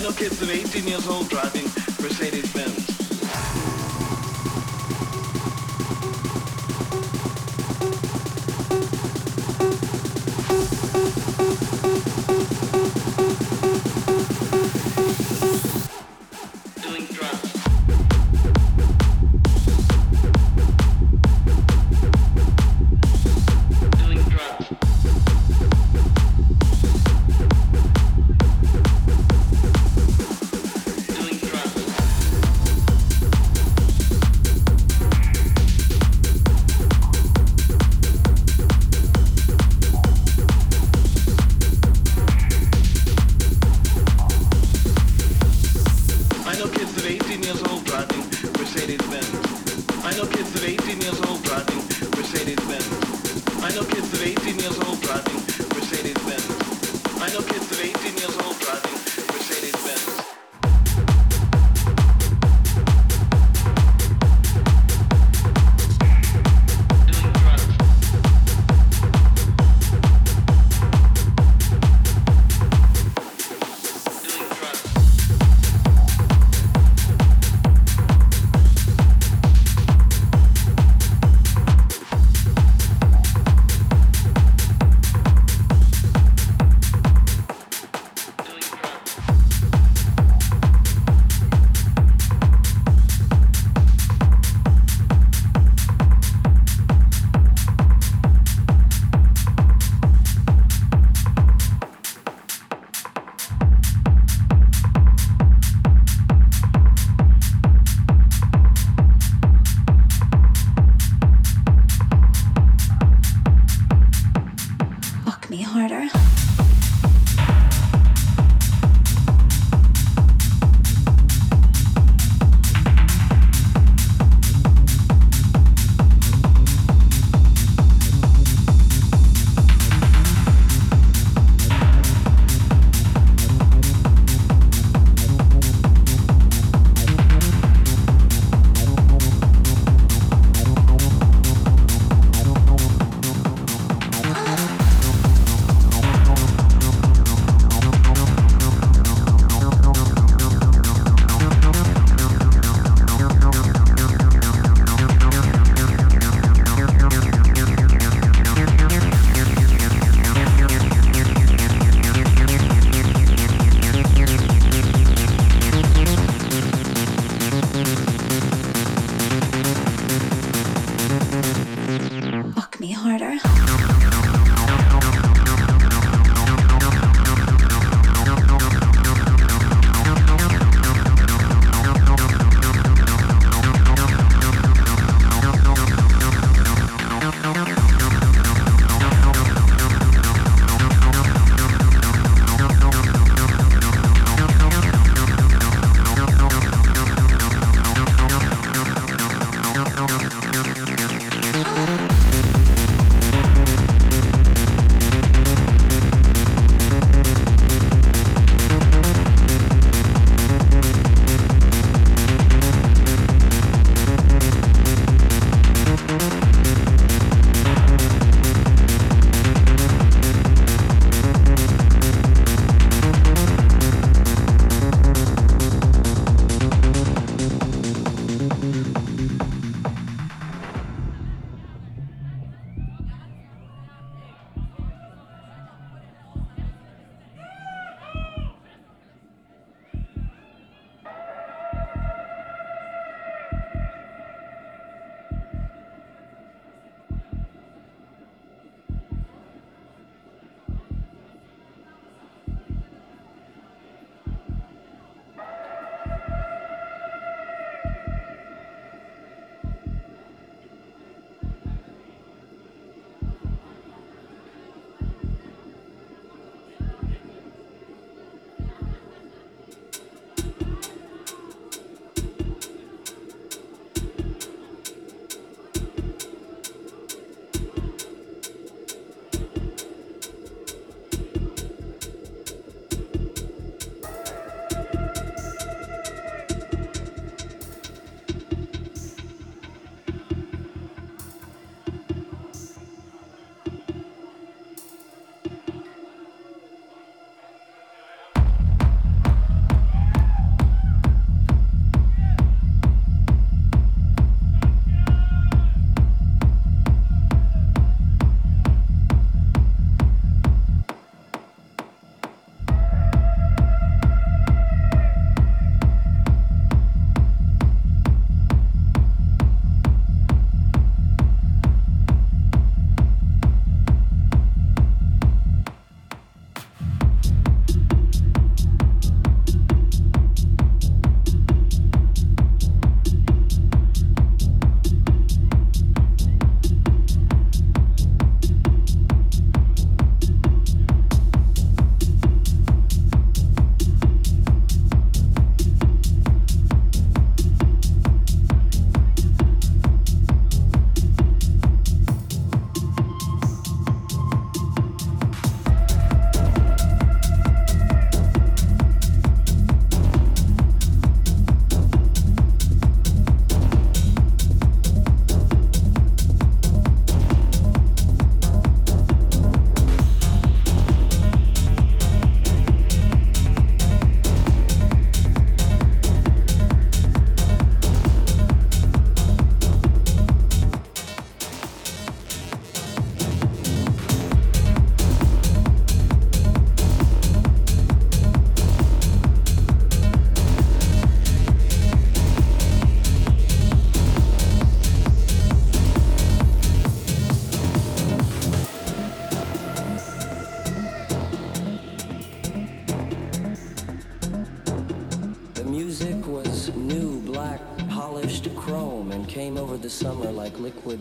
I know kids of 18 years old driving Mercedes Benz.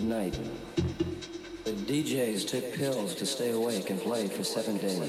Night. The DJs took pills to stay awake and play for seven days.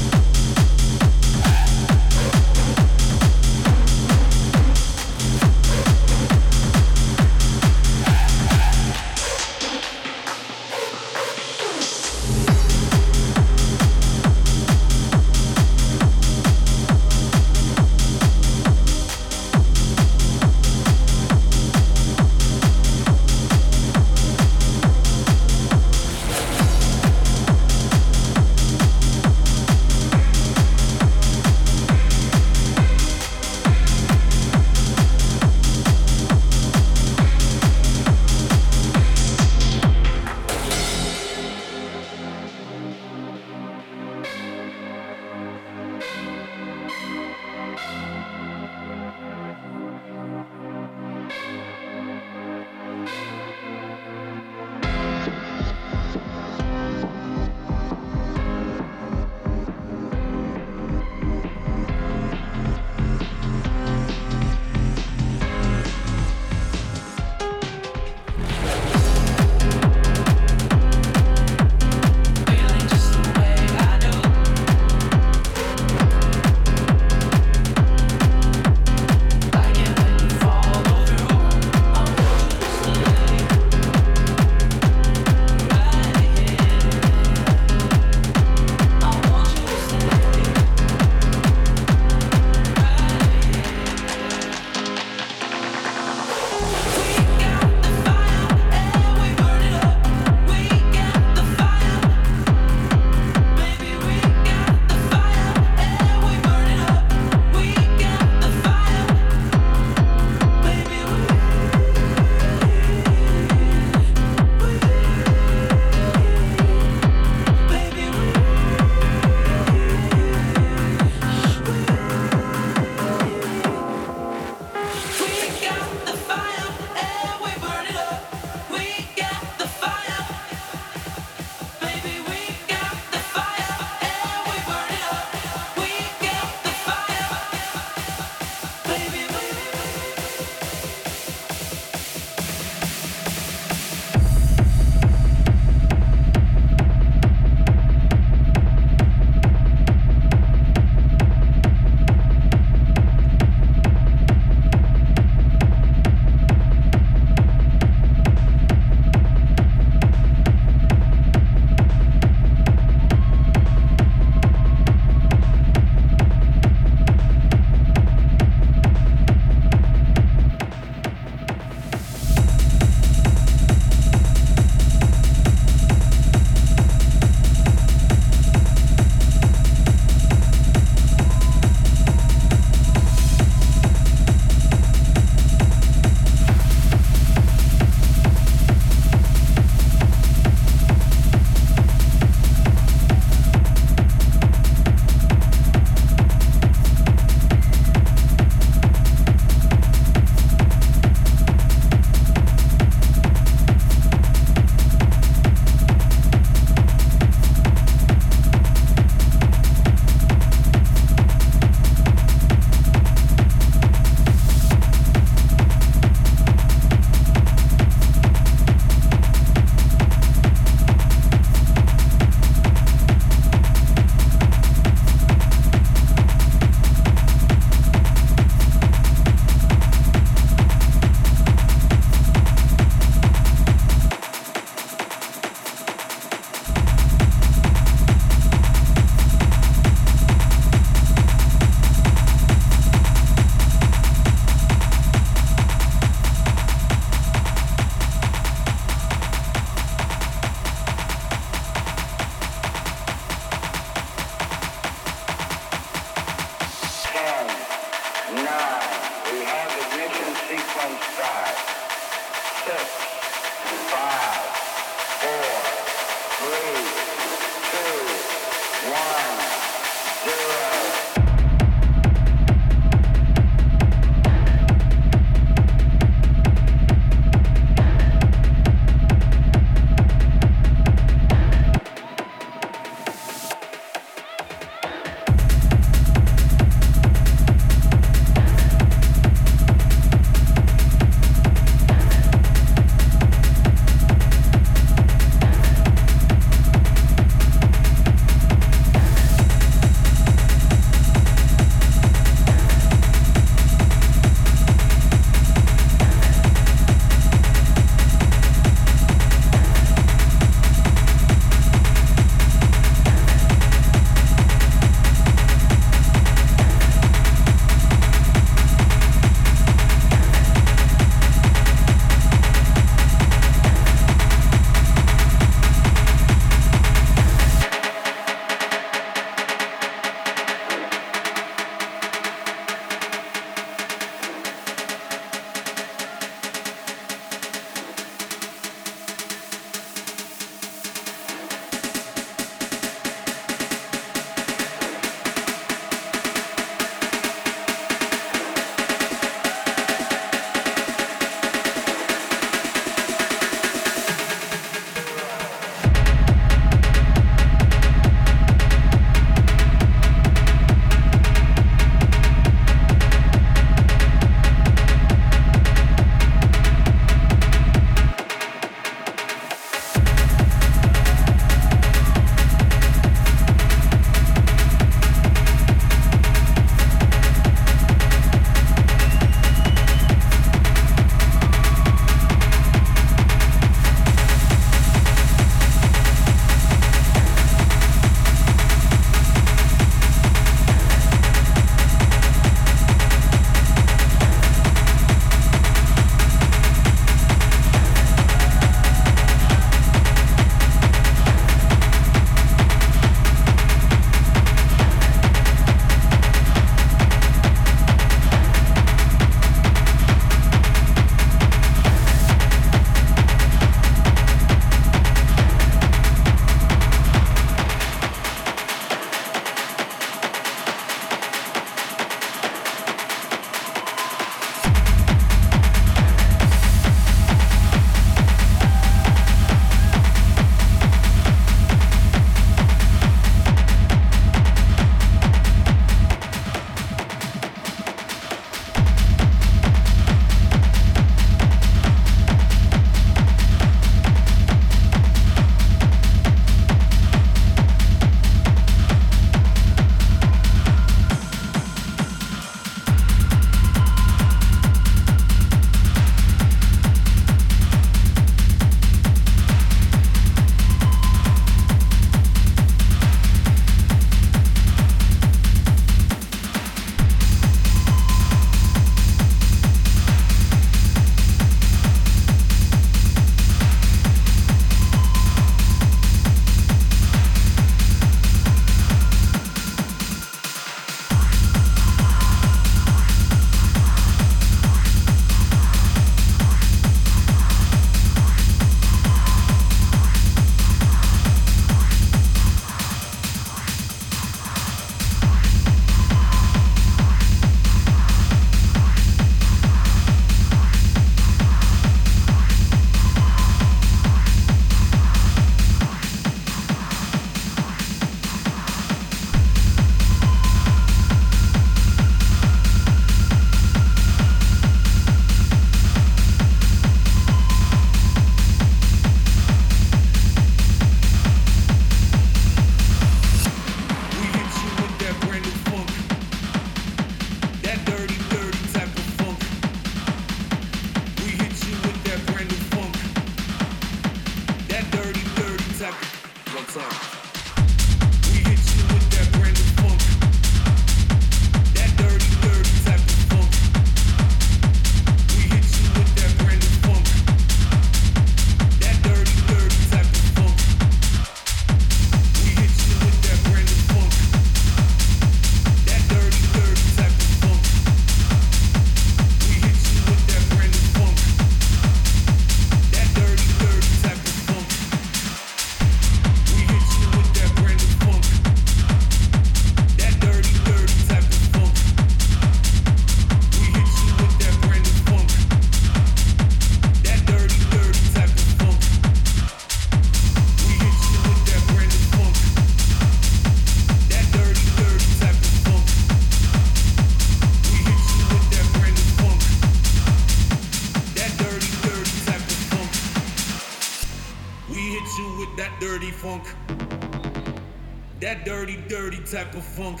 funk.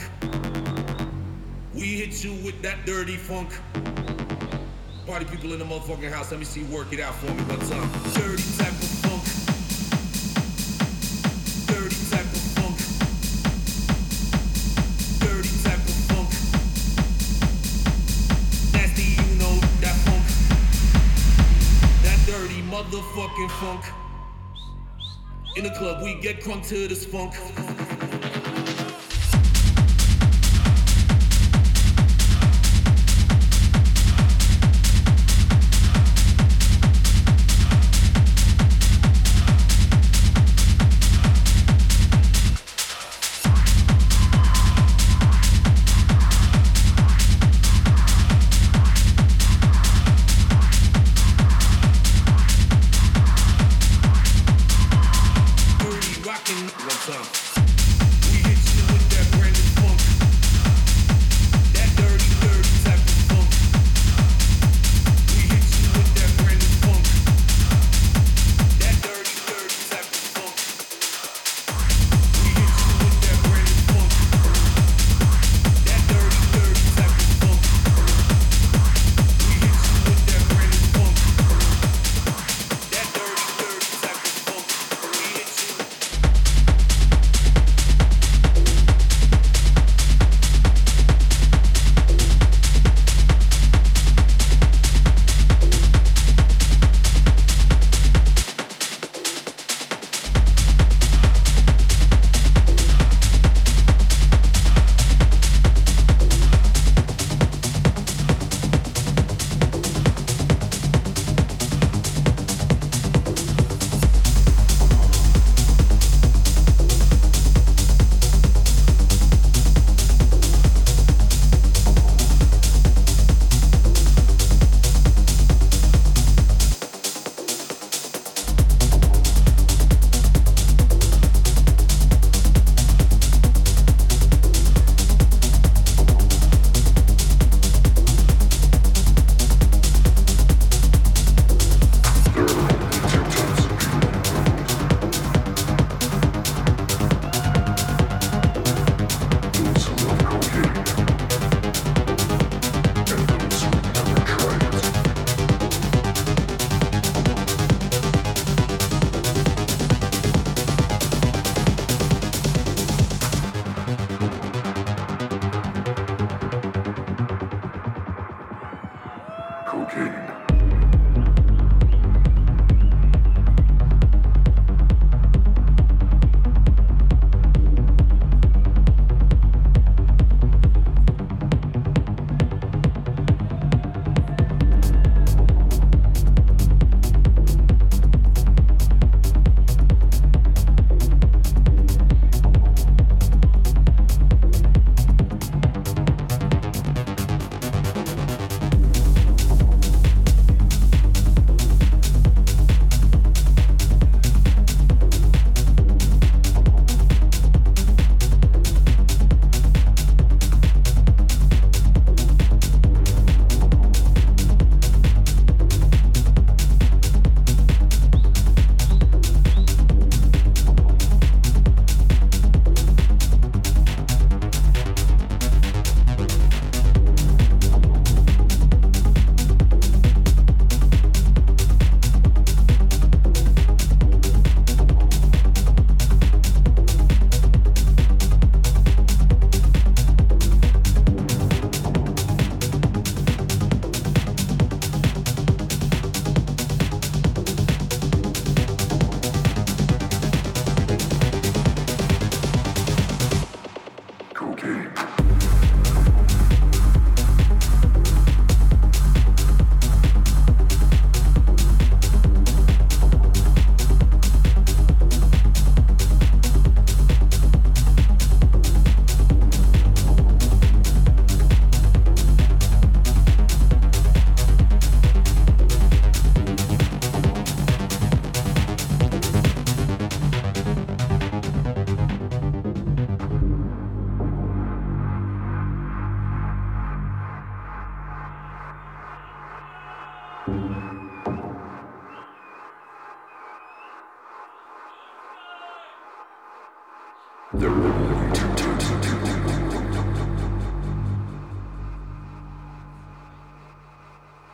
We hit you with that dirty funk. Party people in the motherfucking house, let me see you work it out for me What's up? Dirty type of funk. Dirty type of funk. Dirty type of funk. Nasty, you know that funk. That dirty motherfucking funk. In the club, we get crunk to this funk.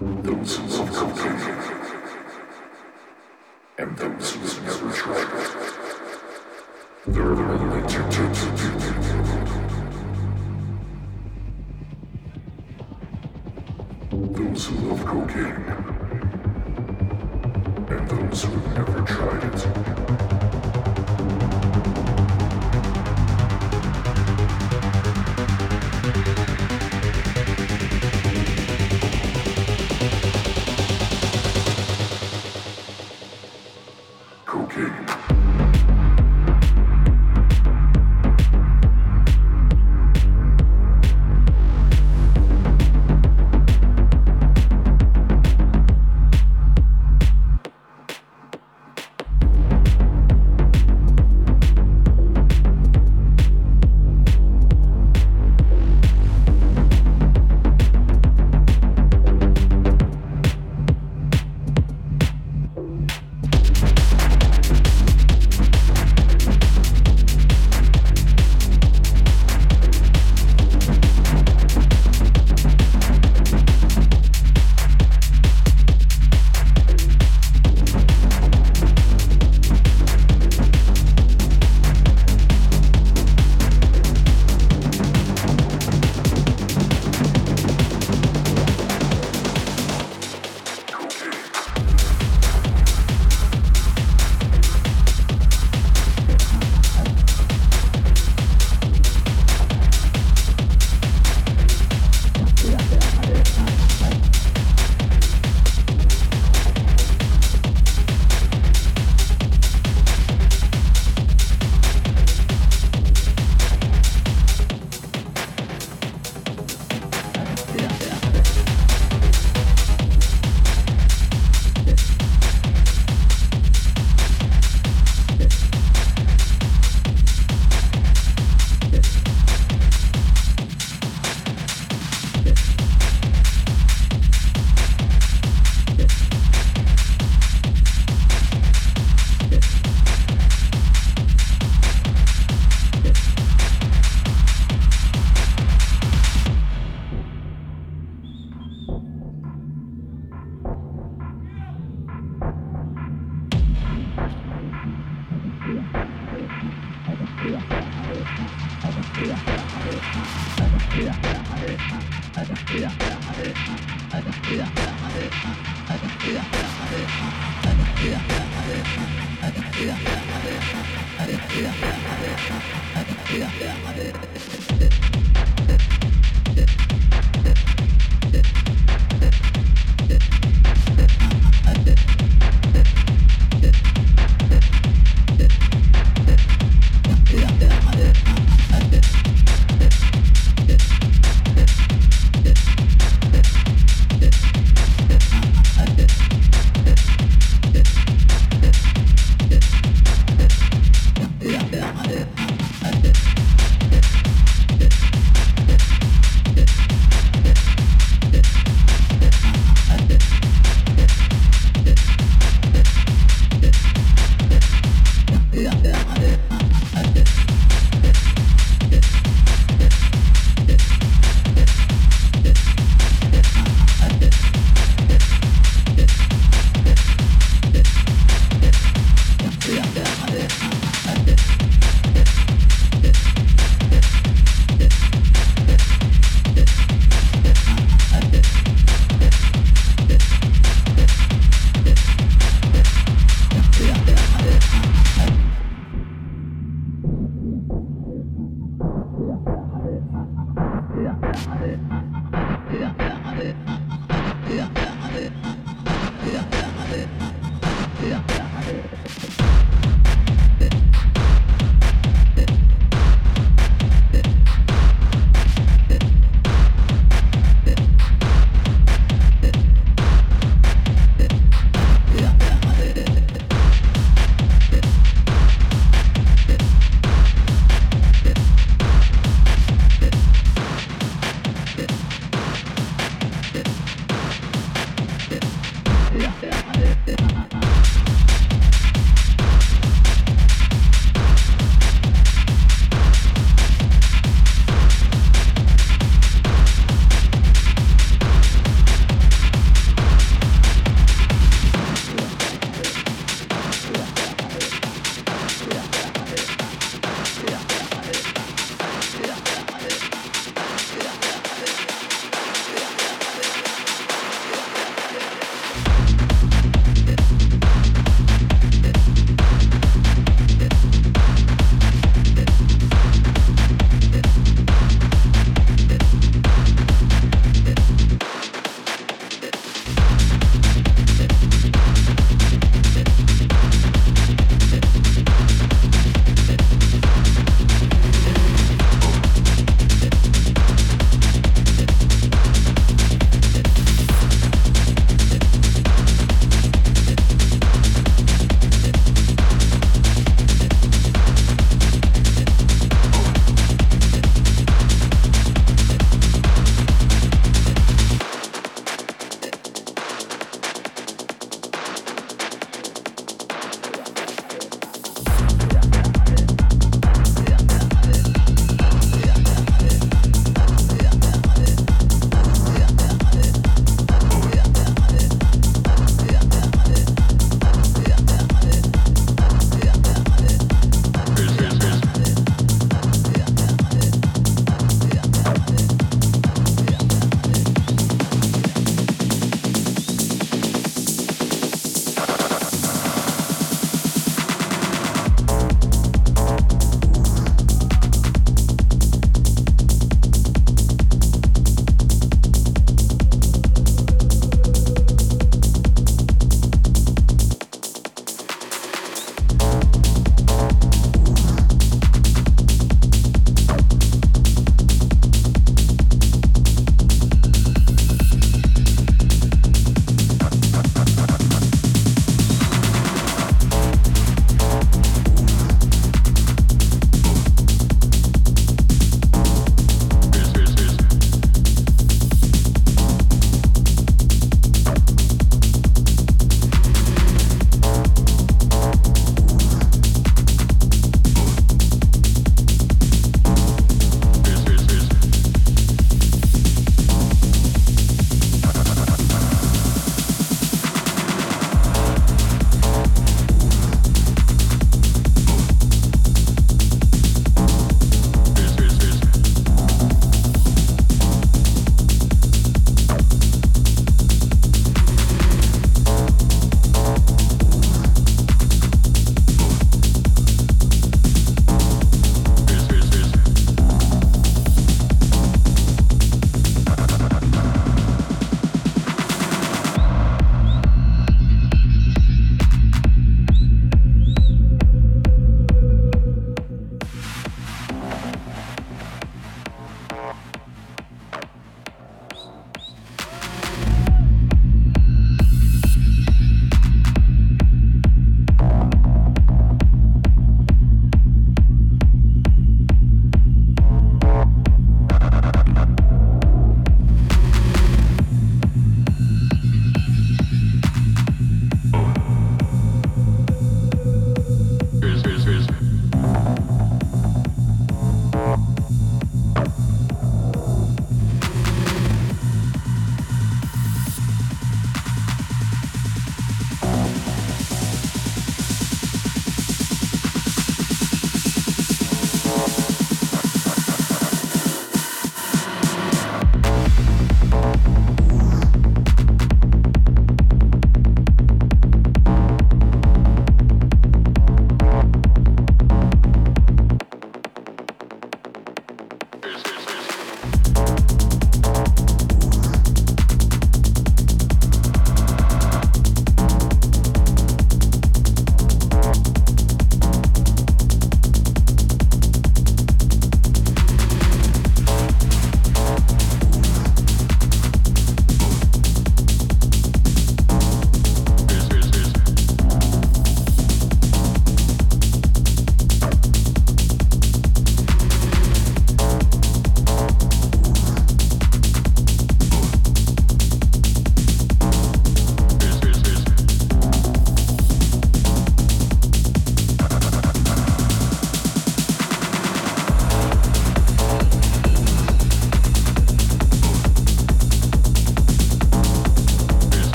Those who succeed and those who never tried. There are only two types of people. Those who love cocaine and those who've never tried it.